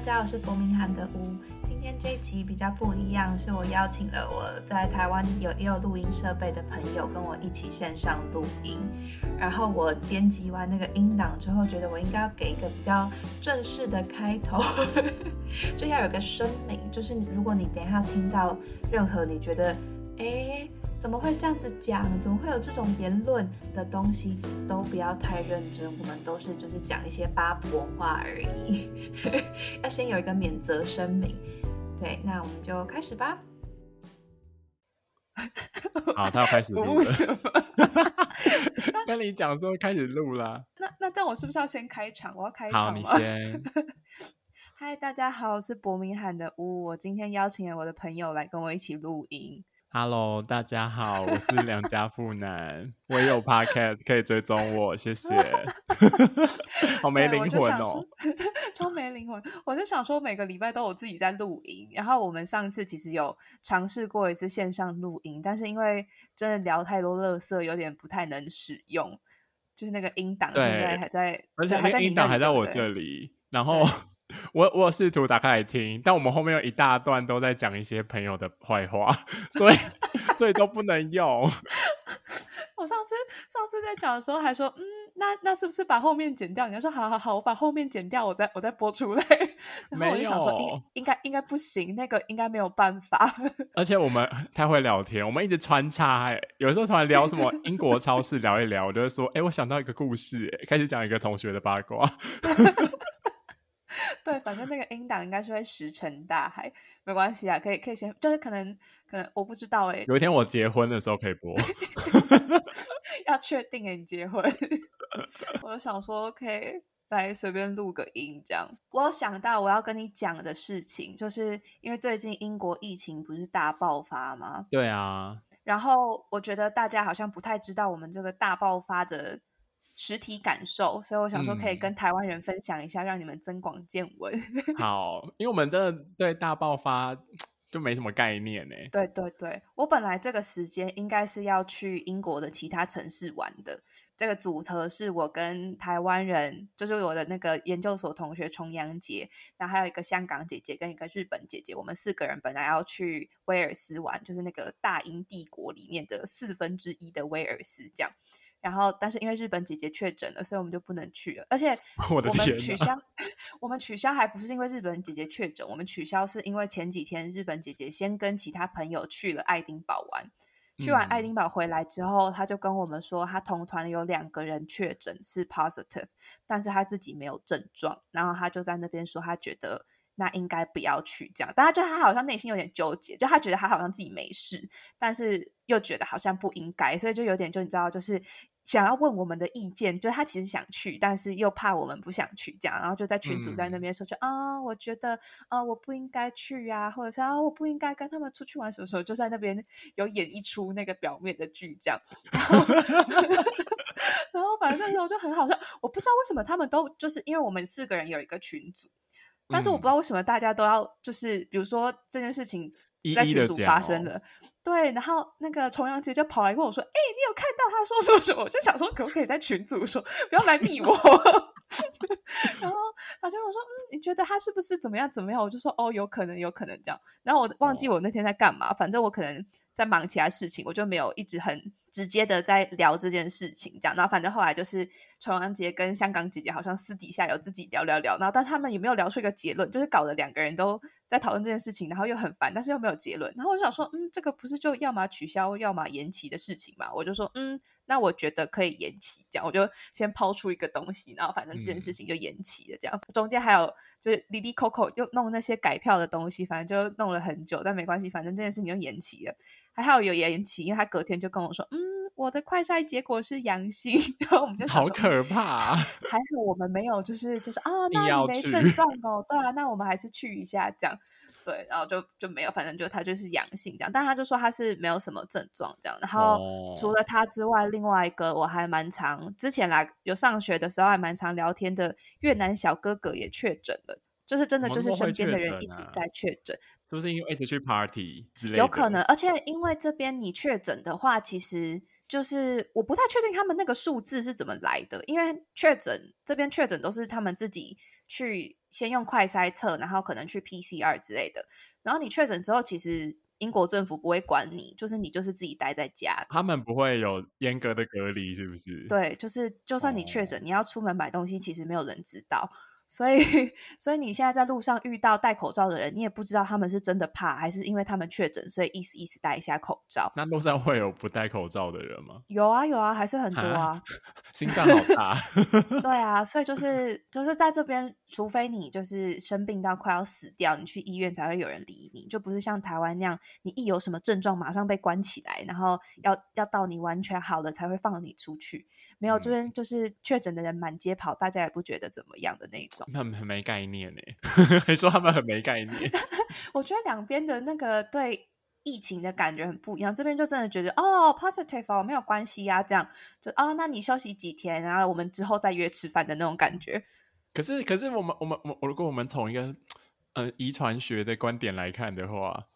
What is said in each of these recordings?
大家好，我是伯明翰的屋。今天这一集比较不一样，是我邀请了我在台湾有也有录音设备的朋友跟我一起线上录音。然后我编辑完那个音档之后，觉得我应该要给一个比较正式的开头，就要有个声明，就是如果你等一下听到任何你觉得哎。怎么会这样子讲？怎么会有这种言论的东西？都不要太认真，我们都是就是讲一些八婆话而已。要先有一个免责声明。对，那我们就开始吧。好，他要开始录了。什么？跟你讲说开始录了。那那这样我是不是要先开场？我要开场好，你先。嗨，大家好，我是伯明翰的屋。我今天邀请了我的朋友来跟我一起录音。Hello，大家好，我是梁家富男，我也有 Podcast 可以追踪我，谢谢。好没灵魂哦，超没灵魂。我就想说，每个礼拜都有自己在录音，然后我们上次其实有尝试过一次线上录音，但是因为真的聊太多乐色，有点不太能使用，就是那个音档现在还在，而且还在音档还在我这里，然后。我我试图打开来听，但我们后面有一大段都在讲一些朋友的坏话，所以所以都不能用。我上次上次在讲的时候还说，嗯，那那是不是把后面剪掉？你要说好好好，我把后面剪掉，我再我再播出来。然后我就想说，应应该应该不行，那个应该没有办法。而且我们太会聊天，我们一直穿插，有时候突然聊什么英国超市聊一聊，我就会说，哎，我想到一个故事，哎，开始讲一个同学的八卦。对，反正那个音档应该是会石沉大海，没关系啊，可以可以先，就是可能可能我不知道哎，有一天我结婚的时候可以播，要确定哎，你结婚，我就想说可以来随便录个音这样。我有想到我要跟你讲的事情，就是因为最近英国疫情不是大爆发吗？对啊，然后我觉得大家好像不太知道我们这个大爆发的。实体感受，所以我想说可以跟台湾人分享一下，让你们增广见闻。好，因为我们真的对大爆发就没什么概念呢。对对对，我本来这个时间应该是要去英国的其他城市玩的。这个组合是我跟台湾人，就是我的那个研究所同学重阳节，然后还有一个香港姐姐跟一个日本姐姐，我们四个人本来要去威尔斯玩，就是那个大英帝国里面的四分之一的威尔斯这样。然后，但是因为日本姐姐确诊了，所以我们就不能去了。而且 我们取消，我们取消还不是因为日本姐姐确诊，我们取消是因为前几天日本姐姐先跟其他朋友去了爱丁堡玩，去完爱丁堡回来之后，他就跟我们说，他同团有两个人确诊是 positive，但是他自己没有症状。然后他就在那边说，他觉得那应该不要去这样。大家就他好像内心有点纠结，就他觉得他好像自己没事，但是又觉得好像不应该，所以就有点就你知道就是。想要问我们的意见，就他其实想去，但是又怕我们不想去，这样，然后就在群主在那边说，就啊，我觉得啊，我不应该去呀，或者是啊，我不应该跟他们出去玩，什么时候就在那边有演一出那个表面的剧，这样，然后，然后反正那时候就很好笑，我不知道为什么他们都就是因为我们四个人有一个群组，但是我不知道为什么大家都要就是比如说这件事情在群组发生了。对，然后那个重阳节就跑来问我说：“哎，你有看到他说什么什么？”我就想说，可不可以在群组说，不要来密我。然后他就我说：“嗯，你觉得他是不是怎么样怎么样？”我就说：“哦，有可能，有可能这样。”然后我忘记我那天在干嘛，反正我可能在忙其他事情，我就没有一直很直接的在聊这件事情。这样，然后反正后来就是重阳节跟香港姐姐好像私底下有自己聊聊聊，然后但他们也没有聊出一个结论，就是搞得两个人都在讨论这件事情，然后又很烦，但是又没有结论。然后我就想说：“嗯，这个不是就要么取消，要么延期的事情嘛？”我就说：“嗯。”那我觉得可以延期，这样我就先抛出一个东西，然后反正这件事情就延期了。这样中间还有就是里里口口又弄那些改票的东西，反正就弄了很久，但没关系，反正这件事情就延期了。还好有延期，因为他隔天就跟我说：“嗯，我的快筛结果是阳性。” 然后我们就好可怕，还好我们没有，就是就是啊，那你没症状哦，对啊，那我们还是去一下这样。对，然后就就没有，反正就他就是阳性这样，但他就说他是没有什么症状这样。然后除了他之外，另外一个我还蛮常之前来有上学的时候还蛮常聊天的越南小哥哥也确诊了，就是真的就是身边的人一直在确诊，是不是因为一直去 party 之类的？有可能，而且因为这边你确诊的话，其实就是我不太确定他们那个数字是怎么来的，因为确诊这边确诊都是他们自己。去先用快筛测，然后可能去 PCR 之类的。然后你确诊之后，其实英国政府不会管你，就是你就是自己待在家。他们不会有严格的隔离，是不是？对，就是就算你确哦诊，你要出门买东西，其实没有人知道。所以，所以你现在在路上遇到戴口罩的人，你也不知道他们是真的怕，还是因为他们确诊，所以意思意思戴一下口罩。那路上会有不戴口罩的人吗？有啊有啊，还是很多啊啊。心脏好大，对啊，所以就是就是在这边，除非你就是生病到快要死掉，你去医院才会有人理你，就不是像台湾那样，你一有什么症状马上被关起来，然后要要到你完全好了才会放你出去。没有，这嗯边就是确诊的人满街跑，大家也不觉得怎么样的那种。他们很没概念呢，还说他们很没概念。我觉得两边的那个对疫情的感觉很不一样，这边就真的觉得哦，positive 哦，没有关系呀、这样就哦，那你休息几天，然后我们之后再约吃饭的那种感觉。可是，可是我们我们我如果我们从一个呃遗传学的观点来看的话，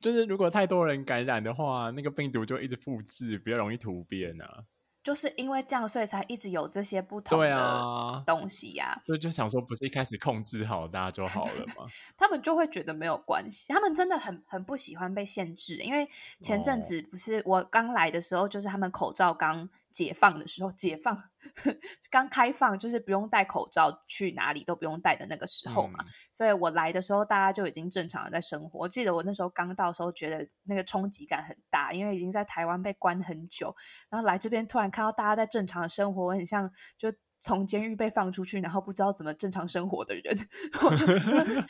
就是如果太多人感染的话，那个病毒就一直复制，比较容易突变啊。就是因为这样，所以才一直有这些不同的啊，东西呀、所以就想说，不是一开始控制好大家就好了吗？他们就会觉得没有关系，他们真的很很不喜欢被限制，因为前阵哦子不是我刚来的时候，就是他们口罩刚解放的时候，解放 刚开放，就是不用戴口罩去哪里都不用戴的那个时候嘛，嗯所以我来的时候，大家就已经正常的在生活。我记得我那时候刚到的时候，觉得那个冲击感很大，因为已经在台湾被关很久，然后来这边突然看到大家在正常的生活，我很像就从监狱被放出去，然后不知道怎么正常生活的人。我就为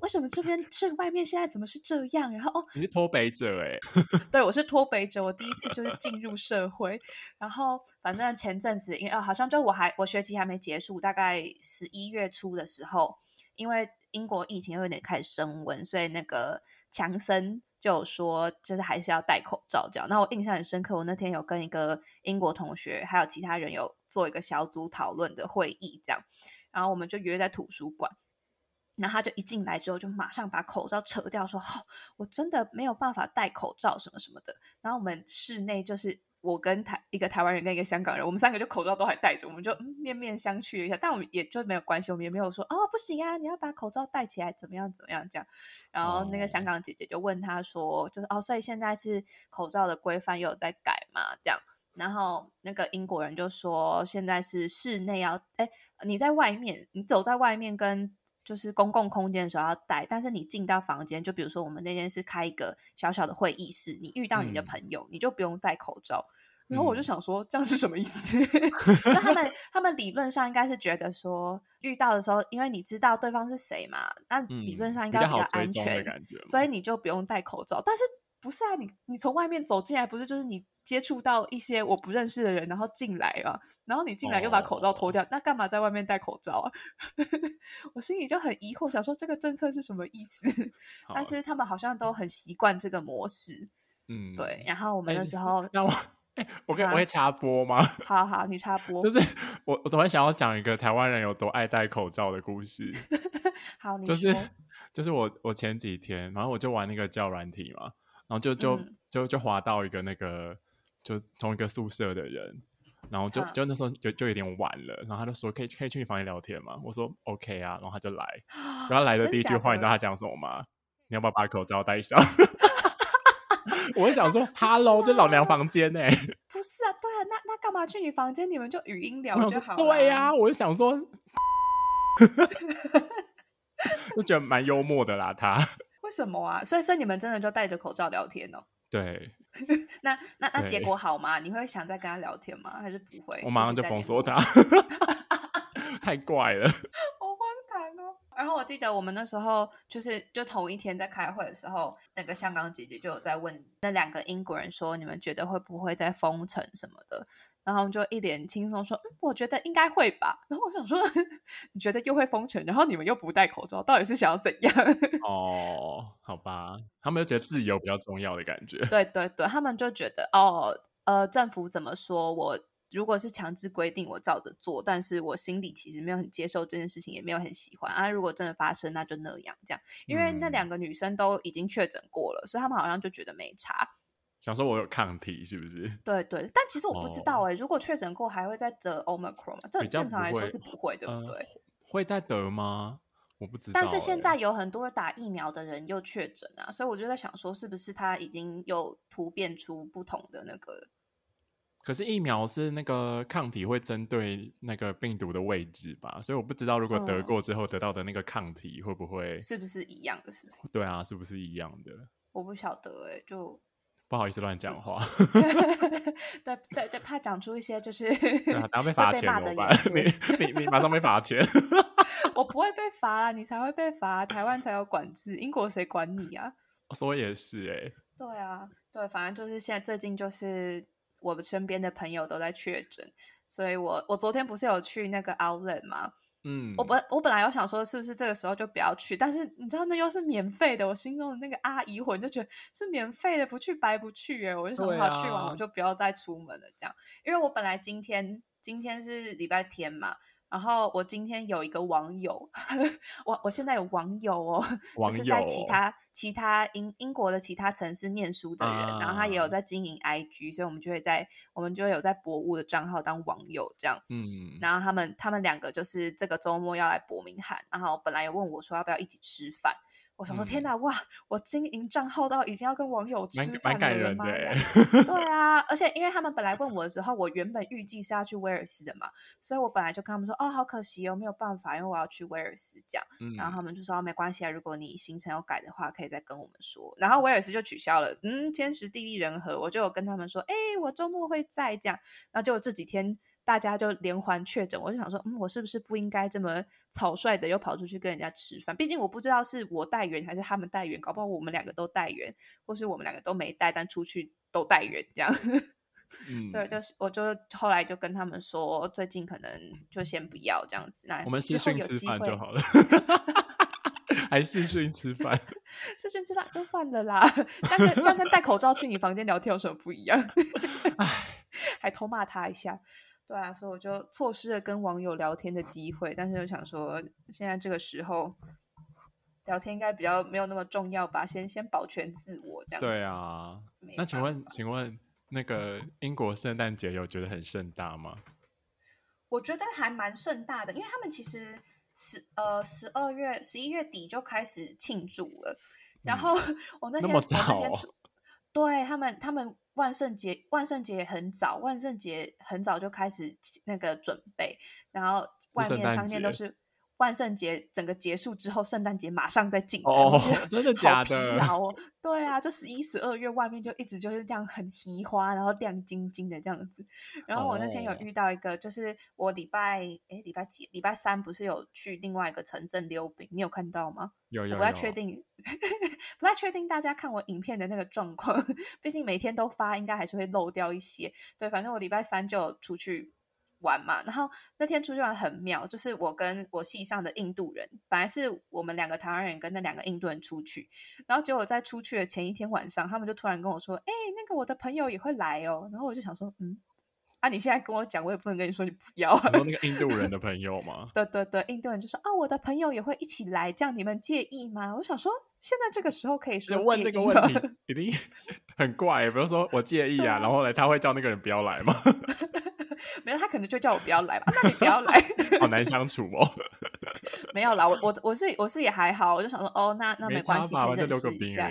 为什么这边这外面现在怎么是这样？然后哦，你是脱北者哎、对我是脱北者，我第一次就是进入社会。然后反正前阵子，因为、哦、好像就我还我学期还没结束，大概十一月初的时候，因为英国疫情又有点开始升温，所以那个强森就有说，就是还是要戴口罩这样。那我印象很深刻，我那天有跟一个英国同学还有其他人有做一个小组讨论的会议，这样，然后我们就约在图书馆。然后他就一进来之后，就马上把口罩扯掉，说：“哦、我真的没有办法戴口罩什么什么的。”然后我们室内就是我跟台一个台湾人跟一个香港人，我们三个就口罩都还戴着，我们就、嗯、面面相觑了一下，但我们也就没有关系，我们也没有说哦不行啊，你要把口罩戴起来，怎么样怎么样这样。然后那个香哦港姐姐就问他说，就是哦，所以现在是口罩的规范又有在改嘛？这样。然后那个英国人就说，现在是室内要，哎，你在外面，你走在外面跟就是公共空间的时候要戴，但是你进到房间，就比如说我们那天是开一个小小的会议室，你遇到你的嗯朋友，你就不用戴口罩。然后我就嗯想说，这样是什么意思？那他们 他们理论上应该是觉得说，遇到的时候，因为你知道对方是谁嘛，那理论嗯上应该比较安全，所以你就不用戴口罩。但是不是啊？你你从外面走进来，不是就是你接触到一些我不认识的人，然后进来啊，然后你进来又把口罩脱掉，那干嘛在外面戴口罩啊？我心里就很疑惑，想说这个政策是什么意思？好但是他们好像都很习惯这个模式，嗯，对。然后我们哎那时候，那我哎、我可以我啊可以插播吗？好好，你插播，就是我我突然想要讲一个台湾人有多爱戴口罩的故事，好，你就是就是我我前几天，然后我就玩那个叫软体嘛，然后就就、嗯就就滑到一个那个就同一个宿舍的人，然后就嗯就那时候就就有点晚了，然后他就说可以可以去你房间聊天吗？我说 OK 啊，然后他就来，然后来的第一句话你知道他讲什么吗？你要不要把口罩戴上？我就想说，Hello，这老娘房间呢、不是啊，对啊，那那干嘛去你房间？你们就语音聊就好了。对呀、我就想说，就觉得蛮幽默的啦。他为什么啊？所以所以你们真的就戴着口罩聊天哦？对 那那那结果好吗？你会想再跟他聊天吗？还是不会？我马上就封锁他，太怪了。然后我记得我们那时候就是就同一天在开会的时候，那个香港姐姐就有在问那两个英国人说，你们觉得会不会在封城什么的？然后就一脸轻松说，嗯，我觉得应该会吧。然后我想说，你觉得又会封城，然后你们又不戴口罩，到底是想要怎样？哦，好吧，他们就觉得自由比较重要的感觉。对对对，他们就觉得哦，呃，政府怎么说我。如果是强制规定，我照着做，但是我心里其实没有很接受这件事情，也没有很喜欢啊。如果真的发生，那就那样这样。因为那嗯两个女生都已经确诊过了，所以他们好像就觉得没差。想说我有抗体是不是？对对，但其实我不知道哦哎、如果确诊过还会再得 omicron 吗？这正常来说是不会，对不呃对？会再得吗？我不知道欸。但是现在有很多打疫苗的人又确诊啊，所以我就在想说，是不是他已经又突变出不同的那个？可是疫苗是那个抗体会针对那个病毒的位置吧，所以我不知道如果得嗯过之后得到的那个抗体会不会，是不是一样的？是不是？对啊，是不是一样的？我不晓得哎、就不好意思乱讲话，对对对，怕讲出一些就是对啊，然后被会罚钱怎么办？你。你你马上被罚钱。我不会被罚啊，你才会被罚，台湾才有管制，英国谁管你啊？说也是哎、对啊，对，反正就是现在最近就是我们身边的朋友都在确诊，所以我我昨天不是有去那个 Outlet 吗？嗯，我本我本来有想说是不是这个时候就不要去，但是你知道那又是免费的，我心中的那个阿姨魂就觉得是免费的，不去白不去耶，我就想对好去完啊我就不要再出门了这样，因为我本来今天今天是礼拜天嘛。然后我今天有一个网友，我我现在有网友哦，网就是在其他其他英英国的其他城市念书的人，然后他也有啊在经营 IG，所以我们就会在我们就会有在博物的账号当网友这样。嗯，然后他们他们两个就是这个周末要来伯明翰，然后本来有问我说要不要一起吃饭。我想说，天嗯哪，哇！我经营账号到已经要跟网友吃蛮饭了，蛮感人对 啊，而且因为他们本来问我的时候，我原本预计是要去威尔斯的嘛，所以我本来就跟他们说，哦，好可惜哦，没有办法，因为我要去威尔斯这样。嗯，然后他们就说、哦没关系啊，如果你行程有改的话，可以再跟我们说。然后威尔斯就取消了，嗯，天时地利人和，我就有跟他们说，哎，我周末会在这样。然后结果这几天大家就连环确诊，我就想说，嗯，我是不是不应该这么草率的又跑出去跟人家吃饭？毕竟我不知道是我带源还是他们带源，搞不好我们两个都带源，或是我们两个都没带，但出去都带源这样。嗯 所以就是我就后来就跟他们说，最近可能就先不要这样子。那我们之后视讯吃饭就好了，还视讯吃饭，视讯吃饭就算了啦，这样跟这样跟戴口罩去你房间聊天有什么不一样？还偷骂他一下，对啊，所以我就错失了跟网友聊天的机会。但是又想说，现在这个时候聊天应该比较没有那么重要吧，先先保全自我这样。对，啊。那请问，请问那个英国圣诞节有觉得很盛大吗？我觉得还蛮盛大的，因为他们其实十呃十二月十一月底就开始庆祝了。然嗯后 我那天我那天出对他们他们万圣节万圣节也很早，万圣节很早就开始那个准备，然后外面商店都是。万圣节整个结束之后，圣诞节马上再进来，哦我觉得真的好假疲的劳哦，对啊，就十一、十二月外面就一直就是这样很奇花，然后亮晶晶的这样子。然后我那天有哦遇到一个，就是我礼拜诶礼拜几？礼拜三不是有去另外一个城镇溜冰，你有看到吗？有有不太确定，不太确定大家看我影片的那个状况，毕竟每天都发，应该还是会漏掉一些。对，反正我礼拜三就有出去玩嘛，然后那天出去玩很妙，就是我跟我系上的印度人，本来是我们两个台湾人跟那两个印度人出去，然后结果在出去的前一天晚上，他们就突然跟我说：“哎、那个我的朋友也会来哦。”然后我就想说：“嗯，啊，你现在跟我讲，我也不能跟你说你不要啊。你说那个印度人的朋友吗？对对对，印度人就说：“啊，我的朋友也会一起来，这样你们介意吗？”我想说，现在这个时候可以说就问这个问题一定 很怪，比如说我介意啊，然后呢他会叫那个人不要来吗？没有，他可能就叫我不要来吧。啊那你不要来，好难相处哦。没有啦。我我我是我是也还好，我就想说，哦，那那没关系，可以认识一下。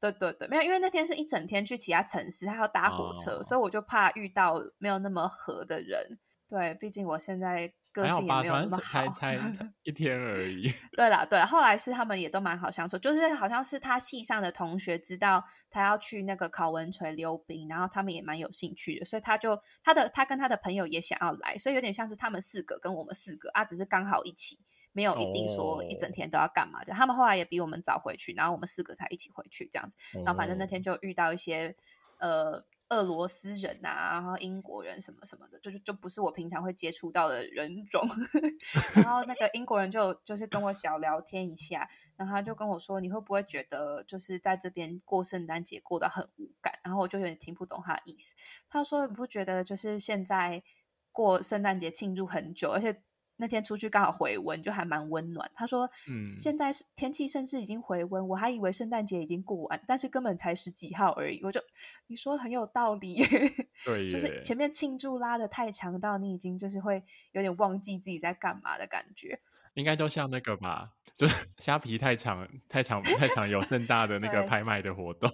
对对对，没有，因为那天是一整天去其他城市，还要搭火车，哦所以我就怕遇到没有那么合的人。对，毕竟我现在个性也没有那么好。正才才才 一天而已。对啦，对啦，后来是他们也都蛮好相处，就是好像是他系上的同学知道他要去那个考文垂溜冰，然后他们也蛮有兴趣的，所以他就他的他跟他的朋友也想要来，所以有点像是他们四个跟我们四个啊，只是刚好一起，没有一定说一整哦天都要干嘛这样。他们后来也比我们早回去，然后我们四个才一起回去这样子。然后反正那哦天就遇到一些呃俄罗斯人啊，然后英国人什么什么的，就是就不是我平常会接触到的人种。然后那个英国人就就是跟我小聊天一下，然后他就跟我说，你会不会觉得就是在这边过圣诞节过得很无感？然后我就有点听不懂他的意思。他说你不觉得就是现在过圣诞节庆祝很久，而且。那天出去刚好回温，就还蛮温暖。他说：“嗯现在是天气甚至已经回温，我还以为圣诞节已经过完，但是根本才十几号而已。我就你说很有道理，对就是前面庆祝拉的太强到你已经就是会有点忘记自己在干嘛的感觉。应该就像那个吧，就是 虾皮太长太长太长有盛大的那个拍卖的活动，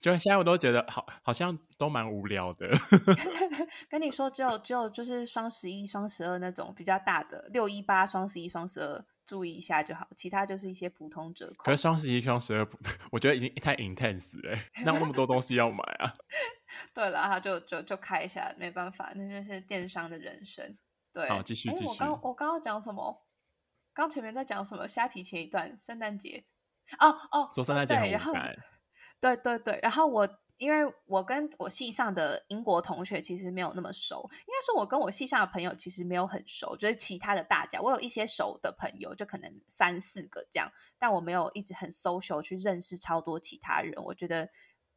就现在我都觉得好好像都蛮无聊的。跟你说，只有只有就是双十一、双十二那种比较大的，六一八、双十一、双十二，注意一下就好。其他就是一些普通折扣可是。双十一、双十二，我觉得已经太 intense 了欸，哪有那么多东西要买啊？对了，他就就就开一下，没办法，那就是电商的人生。对，好继续继续诶我刚我刚刚讲什么？刚前面在讲什么？虾皮前一段，圣诞节。哦哦，做圣诞节很对然后对对对，然后我因为我跟我系上的英国同学其实没有那么熟，应该说我跟我系上的朋友其实没有很熟，就是其他的大家，我有一些熟的朋友，就可能三四个这样，但我没有一直很 social 去认识超多其他人，我觉得。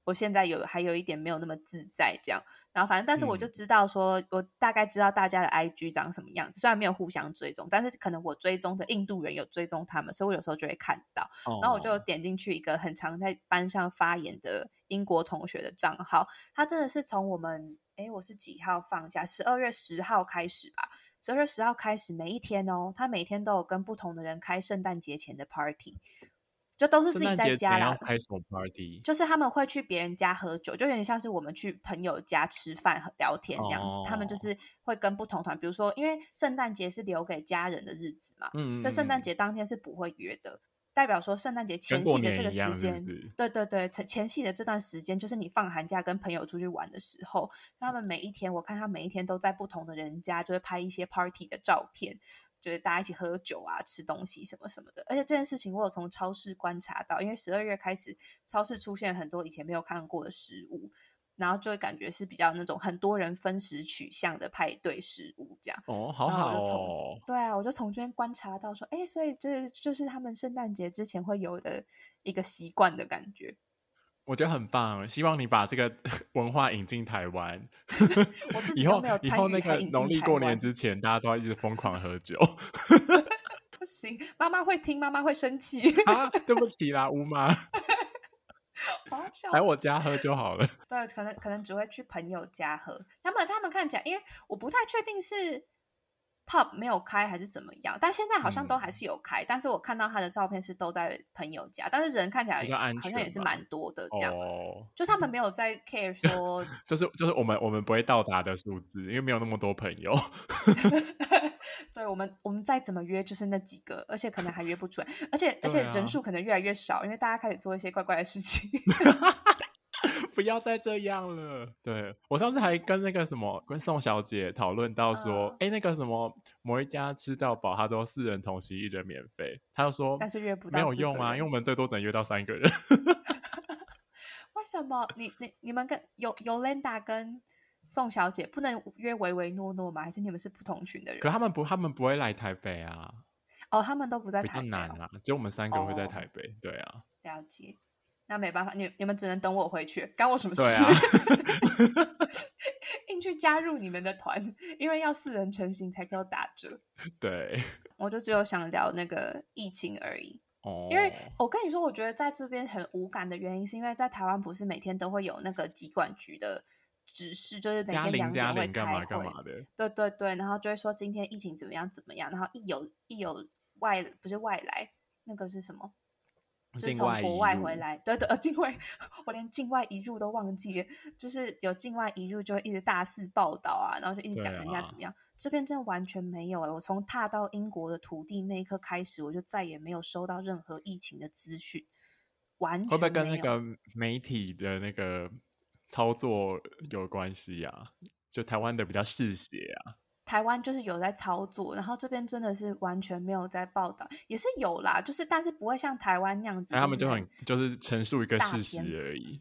我现在有还有一点没有那么自在，这样，然后反正，但是我就嗯知道说，我大概知道大家的 IG 长什么样子，虽然没有互相追踪，但是可能我追踪的印度人有追踪他们，所以我有时候就会看到。然后我就哦点进去一个很常在班上发言的英国同学的账号，他真的是从我们诶，我是几号放假？十二月十号开始吧。十二月十号开始，每一天哦，他每天都有跟不同的人开圣诞节前的 party，就都是自己在家啦。开什么 party？就是他们会去别人家喝酒，就有点像是我们去朋友家吃饭和聊天这样子。他们就哦是会跟不同团，比如说，因为圣诞节是留给家人的日子嘛，嗯，所以圣诞嗯节当天是不会约的，代表说圣诞节前夕的这个时间，是是对对对，前前夕的这段时间，就是你放寒假跟朋友出去玩的时候，他们每一天，我看他每一天都在不同的人家，就会拍一些 party 的照片。就是大家一起喝酒啊、吃东西什么什么的，而且这件事情我有从超市观察到，因为十二月开始，超市出现很多以前没有看过的食物，然后就会感觉是比较那种很多人分食取向的派对食物这样。哦，好好我就从对啊，我就从这边观察到说，哎，所以这就是他们圣诞节之前会有的一个习惯的感觉。我觉得很棒，希望你把这个 文化引进台湾。以后以后那个农历过年之前，大家都要一直疯狂喝酒 不行，妈妈会听，妈妈会生气。啊！对不起啦，乌妈，来我家喝就好了。对，可能可能只会去朋友家喝。他们他们看起来，因为我不太确定是 pub 没有开还是怎么样，但现在好像都还嗯是有开。但是我看到他的照片是都在朋友家，但是人看起来好像也是蛮多的这样。哦，就他们没有在 care 说 就是就是我们我们不会到达的数字，因为没有那么多朋友。对我们，我们再怎么约就是那几个，而且可能还约不出来，而且而且人数可能越来越少，因为大家开始做一些怪怪的事情。不要再这样了。对我上次还跟那个什么，跟宋小姐讨论到说，嗯哎、那个什么某一家吃到饱，他都四人同席，一人免费。他就说，但是约不到没有用啊，因为我们最多只能约到三个人。为什么你你你们跟尤尤 Linda 跟宋小姐不能约唯唯诺诺吗？还是你们是不同群的人？可他们不，他们不会来台北啊，哦，他们都不在台北、哦，难啊，只有我们三个会在哦台北。对啊，了解。那没办法，你你们只能等我回去，干我什么事？硬去加入你们的团，因为要四人成行才给我打折。对，我就只有想聊那个疫情而已。哦，因为我跟你说，我觉得在这边很无感的原因，是因为在台湾不是每天都会有那个疾管局的指示，就是每天两点会开会嘛干嘛，的，对对对，然后就会说今天疫情怎么样怎么样，然后一有一有外不是外来，那个是什么？就从国外回来，对对，呃，境外，我连境外一入都忘记了，就是有境外一入就会一直大肆报道啊，然后就一直讲人家怎么样。这边真的完全没有哎、我从踏到英国的土地那一刻开始，我就再也没有收到任何疫情的资讯，完全会不会跟那个媒体的那个操作有关系啊？就台湾的比较嗜血啊，台湾就是有在操作，然后这边真的是完全没有在报道，也是有啦，就是但是不会像台湾那样子，那他们就就是很就是陈述一个事实而已。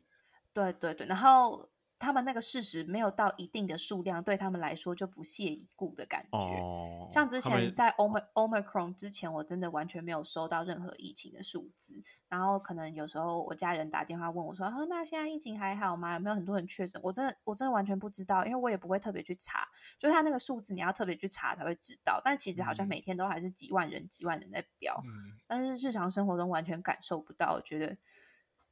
对对对，然后他们那个事实没有到一定的数量，对他们来说就不屑一顾的感觉。哦，像之前在 Omer Omicron 之前，我真的完全没有收到任何疫情的数字。然后可能有时候我家人打电话问我说：“啊，那现在疫情还好吗？有没有很多人确诊？”我真的我真的完全不知道，因为我也不会特别去查。就是他那个数字，你要特别去查才会知道。但其实好像嗯每天都还是几万人、几万人在飙。嗯，但是日常生活中完全感受不到，我觉得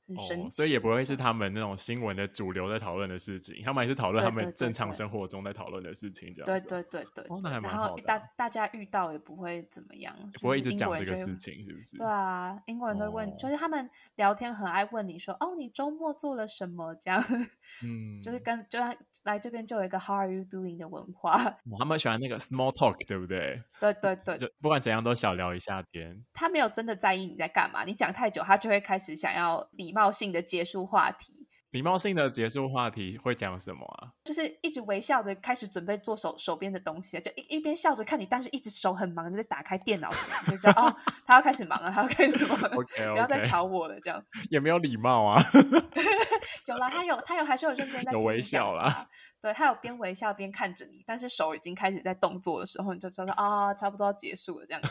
很神奇、哦，所以也不会是他们那种新闻的主流在讨论的事情，他们还是讨论他们正常生活中在讨论的事情，这样对子。对对对，哦那还蛮然后大好的啊大家遇到也不会怎么样，不会一直讲这个事情，是不是？对啊，英国人都会问，就哦是他们聊天很爱问你说，哦，你周末做了什么？这样，嗯，就是跟就像来这边就有一个 How are you doing 的文化。哦他们喜欢那个 small talk，对不对？对对对，就不管怎样都小聊一下天。他没有真的在意你在干嘛，你讲太久，他就会开始想要礼貌性的结束话题，礼貌性的结束话题会讲什么啊？就是一直微笑的开始准备做手手边的东西，就一一边笑着看你，但是一直手很忙的在打开电脑什么，你就知道 哦，他要开始忙了，他要开始忙了 不要再吵我了，这样。也没有礼貌啊。有啦，他有他有还是有认真在有微笑啦话，对他有边微笑边看着你，但是手已经开始在动作的时候，你就知道啊，差不多要结束了这样子。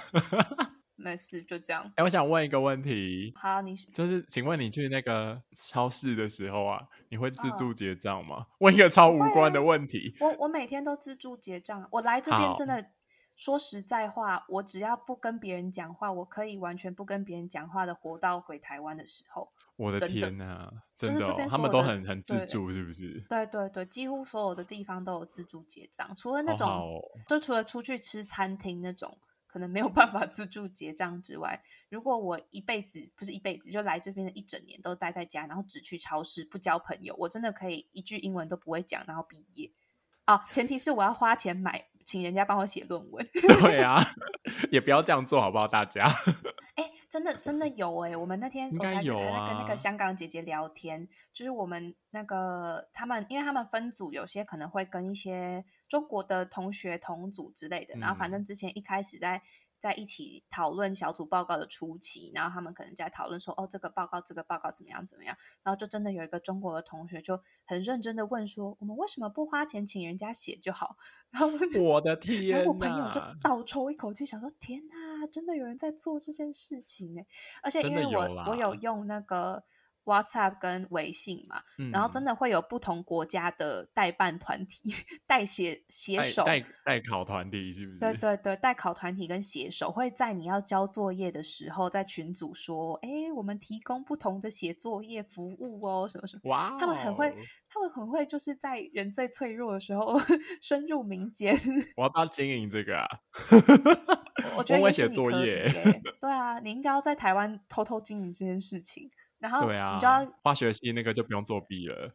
没事，就这样。哎，我想问一个问题，好，你就是请问你去那个超市的时候啊，你会自嗯助结账吗？问一个超无关的问题。我我每天都自助结账，我来这边真的说实在话，我只要不跟别人讲话，我可以完全不跟别人讲话的活到回台湾的时候。我的天呐，真的哦，他们都很很自助，是不是？对对对，几乎所有的地方都有自助结账，除了那种、就除了出去吃餐厅那种可能没有办法自助结账之外，如果我一辈子不是一辈子，就来这边的一整年都待在家，然后只去超市不交朋友，我真的可以一句英文都不会讲，然后毕业。啊，前提是我要花钱买，请人家帮我写论文。对啊，也不要这样做好不好？大家、真的真的有哎、我们那天应该有我才还在跟那啊。个香港姐姐聊天，就是我们那个他们，因为他们分组，有些可能会跟一些中国的同学同组之类的，然后反嗯。正之前一开始在在一起讨论小组报告的初期，然后他们可能就在讨论说，哦，这个报告这个报告怎么样怎么样，然后就真的有一个中国的同学就很认真的问说，我们为什么不花钱请人家写就好？然后我的然天后我朋友就，倒抽一口气，想说：“天呐，真的有人在做这件事情呢！而且因为我我有用那个 WhatsApp 跟微信嘛，然后真的的会有不同国家的代办团体、代写写手，代代考团体是不是？对 对对，代考团体跟写手会在你要交作业的时候，在群组说：“哎，我们提供不同的写作业服务哦，什么什么。”哇，他们很会，他们很会，就是在人最脆弱的时候 深入民间。我要不要经营这个啊？我我觉得写也许你可以作业耶对啊，你应该要在台湾偷偷经营这件事情，然后对啊你就要，化学系那个就不用作弊了。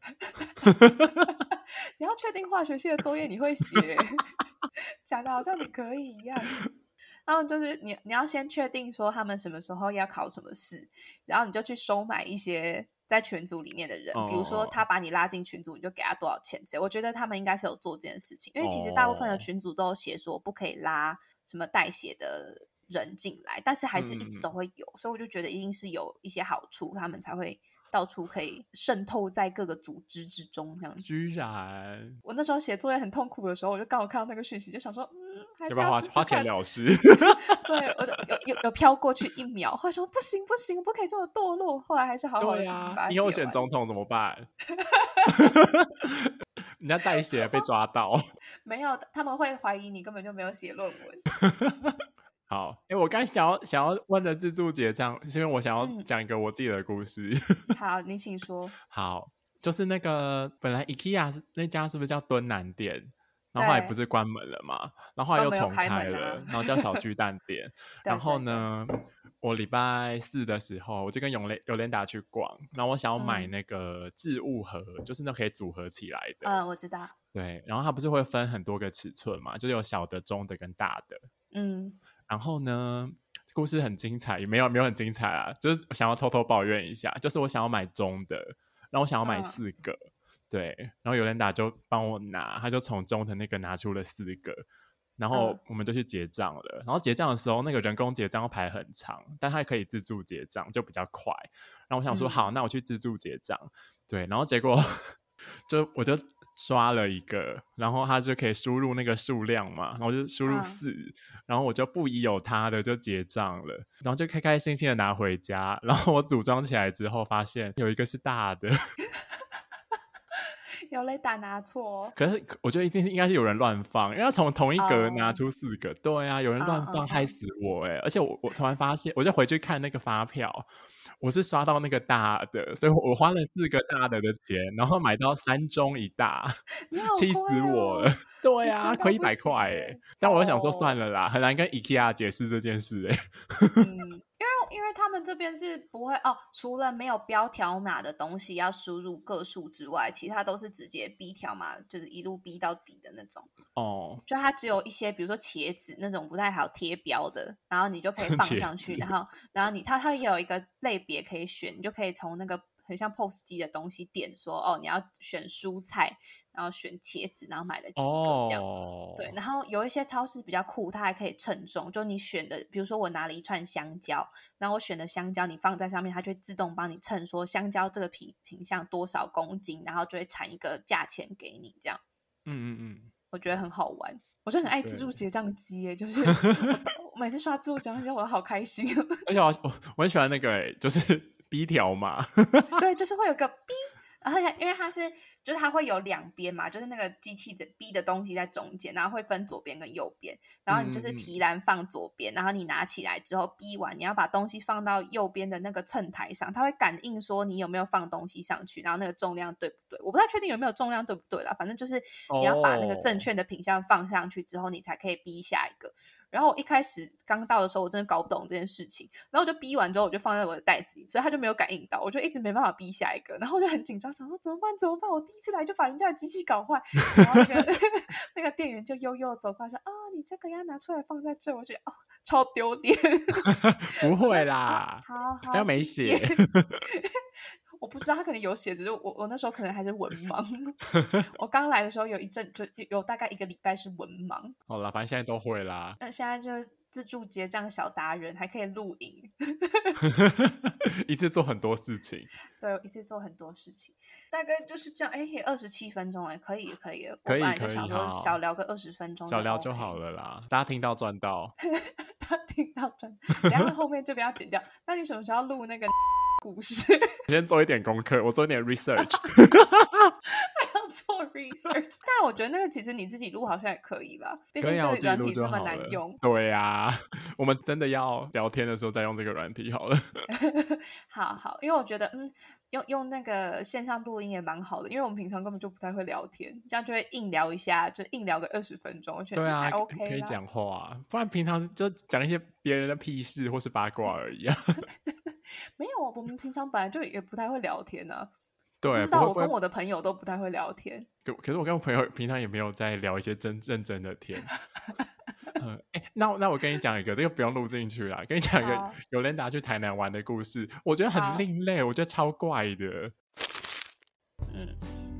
你要确定化学系的作业你会写，讲的好像你可以一样。然后就是你你要先确定说他们什么时候要考什么试，然后你就去收买一些在群组里面的人，比如说哦他把你拉进群组，你就给他多少钱之类。我觉得他们应该是有做这件事情，因为其实大部分的哦群组都有写说不可以拉什么代写的人进来，但是还是一直嗯都会有，所以我就觉得一定是有一些好处，他们才会到处可以渗透在各个组织之中这样子。居然我那时候写作业很痛苦的时候，我就刚好看到那个讯息，就想说，嗯，还是要不要花花钱了事？对，我就有有有飘过去一秒，后来说不行不行，不可以这么堕落。后来还是好好的自己对呀、把它以后写完选总统怎么办？人家代写被抓到。没有，他们会怀疑你根本就没有写论文。好，哎、我刚想要想要问的自助结账，是因为我想要嗯讲一个我自己的故事。好，你请说。好，就是那个本来 IKEA 是那家是不是叫敦南店？然后后来不是关门了嘛，然后后来又重开了，啊然后叫小 巨蛋店。然后呢，我礼拜四的时候，我就跟永雷尤连达去逛，然后我想要买嗯那个置物盒，就是那可以组合起来的。嗯，我知道。对，然后它不是会分很多个尺寸嘛，就是有小的、中的跟大的。嗯，然后呢，故事很精彩，也没有没有很精彩啊，就是想要偷偷抱怨一下，就是我想要买中的，然后我想要买嗯四个，对，然后尤连达就帮我拿，他就从中的那个拿出了四个，然后嗯我们就去结账了。然后结账的时候，那个人工结账要排很长，但他可以自助结账，就比较快。然后我想说，嗯好，那我去自助结账，对，然后结果 就我就刷了一个，然后他就可以输入那个数量嘛，然后我就输入嗯。四、然后我就不疑有他的就结账了，然后就开开心心的拿回家，然后我组装起来之后发现有一个是大的，有雷打拿错，可是我觉得一定是应该是有人乱放，因为从同一格拿哦。出四个，对啊，有人乱放，害死我哎！而且我我突然发现，我就回去看那个发票，我是刷到那个大的，所以我花了四个大的的钱，然后买到三中一大，气死我了。对呀啊，亏一百块哎！但我就想说哦算了啦，很难跟 IKEA 解释这件事哎。嗯，因为因为他们这边是不会哦，除了没有标条码的东西要输入个数之外，其他都是直接逼条码，就是一路逼到底的那种。哦，就它只有一些，比如说茄子那种不太好贴标的，然后你就可以 放上去，然后然后你它它也有一个类别可以选，你就可以从那个很像 POS 机的东西点说哦，你要选蔬菜，然后选茄子，然后买了几个这样。哦，对，然后有一些超市比较酷，它还可以称重，就你选的，比如说我拿了一串香蕉，然后我选的香蕉，你放在上面，它就会自动帮你称说香蕉这个品品相多少公斤，然后就会产一个价钱给你，这样嗯嗯嗯，我觉得很好玩。我就很爱自助对结账机耶，就是 我每次刷自助结账机，我都好开心。而且我我我很喜欢那个哎，就是 B 条码，对，就是会有个 B，然后因为它是就是它会有两边嘛，就是那个机器的逼的东西在中间，然后会分左边跟右边，然后你就是提篮放左边，然后你拿起来之后逼完，你要把东西放到右边的那个秤台上，它会感应说你有没有放东西上去，然后那个重量对不对？我不太确定有没有重量对不对啦，反正就是你要把那个正哦确的品相放上去之后，你才可以逼下一个。然后我一开始刚到的时候，我真的搞不懂这件事情，然后我就逼完之后，我就放在我的袋子里，所以他就没有感应到，我就一直没办法逼下一个，然后我就很紧张，想说怎么办？怎么办？我第一次来就把人家的机器搞坏，然后那个那个店员就悠悠地走过来说：“啊、你这个要拿出来放在这。”我觉得哦，超丢脸。不会啦，好好，要没写。我不知道他可能有写，只是我我那时候可能还是文盲。我刚来的时候有一阵就有有大概一个礼拜是文盲，好啦，反正现在都会啦。那现在就自助结账小达人，还可以露营，一次做很多事情，对，一次做很多事情，大概就是这样。哎，也二十七分钟，哎，可以可以。我可以本来就可以想说好小聊个二十分钟，小聊就好。了啦。大家听到赚到，大家听到转，等一下后面这边要剪掉。那你什么时候要录那个故事？我 先做一点功课，我做一点 research。要做 research，但我觉得那个其实你自己录好像也可以吧，毕竟这个软体这么难用。对呀、我们真的要聊天的时候再用这个软体好了。好好，因为我觉得嗯，用用那个线上录音也蛮好的，因为我们平常根本就不太会聊天，这样就会硬聊一下，就硬聊个二十分钟，我觉得对啊，嗯还 OK 啦可以讲话，不然平常就讲一些别人的屁事或是八卦而已啊。没有，我们平常本来就也不太会聊天呢、啊。对，不知道不会不会我跟我的朋友都不太会聊天。可可是我跟我朋友平常也没有在聊一些真认真的天。嗯，哎、那我那我跟你讲一个，这个不用录进去了。跟你讲一个好有人打去台南玩的故事，我觉得很另类，我觉得超怪的。嗯，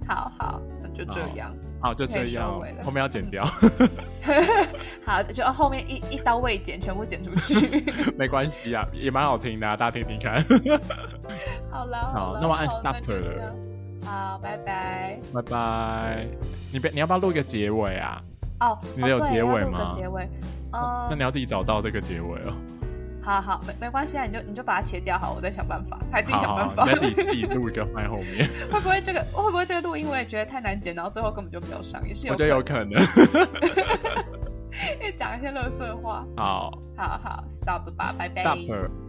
好好，那就这好样。好，就这样，后面要剪掉 好，就后面一一刀未剪，全部剪出去。没关系啊，也蛮好听的、啊，大家听听看。好了，好那我按 stop 了好，拜拜。拜拜。你别，你要不要录一个结尾啊？哦，你的有结尾吗结尾，呃那，你要自己找到这个结尾哦。好好，没没关系啊，你就你就把它切掉，好，我再想办法，还自己想办法。你再自己自己录一个放在后面，会不会这个会不会这个录音我也觉得太难剪，然后最后根本就没有上，也是有我觉得有可可能。能，因为讲一些乐色话。好好好，stop 吧，拜拜。，stop。